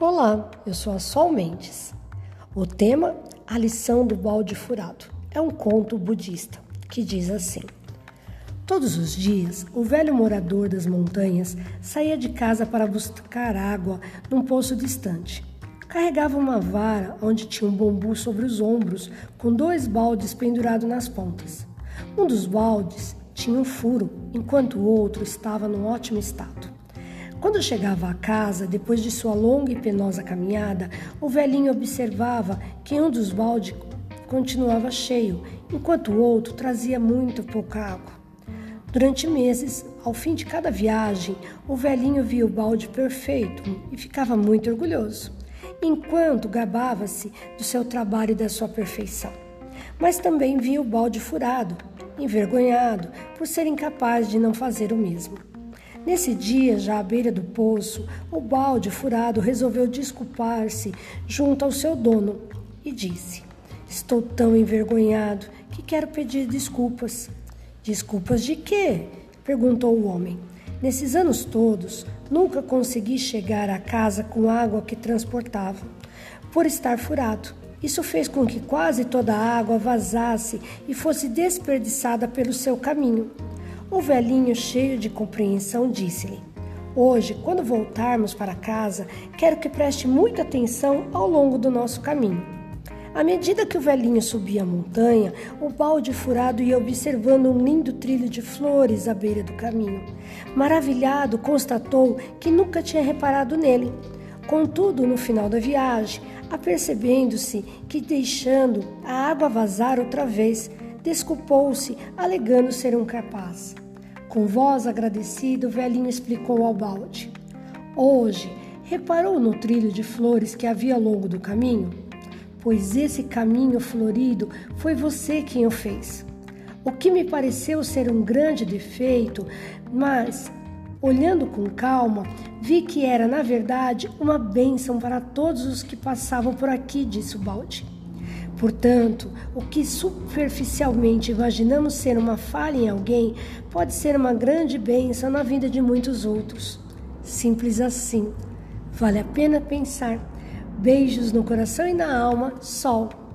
Olá, eu sou a Sol Mendes. O tema A lição do balde furado é um conto budista que diz assim: Todos os dias, o velho morador das montanhas saía de casa para buscar água num poço distante. Carregava uma vara onde tinha um bambu sobre os ombros, com dois baldes pendurados nas pontas. Um dos baldes tinha um furo, enquanto o outro estava num ótimo estado. Quando chegava à casa, depois de sua longa e penosa caminhada, o velhinho observava que um dos baldes continuava cheio, enquanto o outro trazia muito pouca água. Durante meses, ao fim de cada viagem, o velhinho via o balde perfeito e ficava muito orgulhoso, enquanto gabava-se do seu trabalho e da sua perfeição. Mas também via o balde furado, envergonhado por ser incapaz de não fazer o mesmo. Nesse dia, já à beira do poço, o balde furado resolveu desculpar-se junto ao seu dono e disse: Estou tão envergonhado que quero pedir desculpas. Desculpas de quê? perguntou o homem. Nesses anos todos, nunca consegui chegar à casa com água que transportava, por estar furado. Isso fez com que quase toda a água vazasse e fosse desperdiçada pelo seu caminho. O velhinho, cheio de compreensão, disse-lhe: Hoje, quando voltarmos para casa, quero que preste muita atenção ao longo do nosso caminho. À medida que o velhinho subia a montanha, o balde furado ia observando um lindo trilho de flores à beira do caminho. Maravilhado, constatou que nunca tinha reparado nele. Contudo, no final da viagem, apercebendo-se que deixando a água vazar outra vez, desculpou-se, alegando ser um capaz. Com voz agradecida, o velhinho explicou ao balde: Hoje, reparou no trilho de flores que havia ao longo do caminho? Pois esse caminho florido foi você quem o fez. O que me pareceu ser um grande defeito, mas, olhando com calma, vi que era, na verdade, uma bênção para todos os que passavam por aqui, disse o balde. Portanto, o que superficialmente imaginamos ser uma falha em alguém pode ser uma grande bênção na vida de muitos outros. Simples assim. Vale a pena pensar. Beijos no coração e na alma, Sol.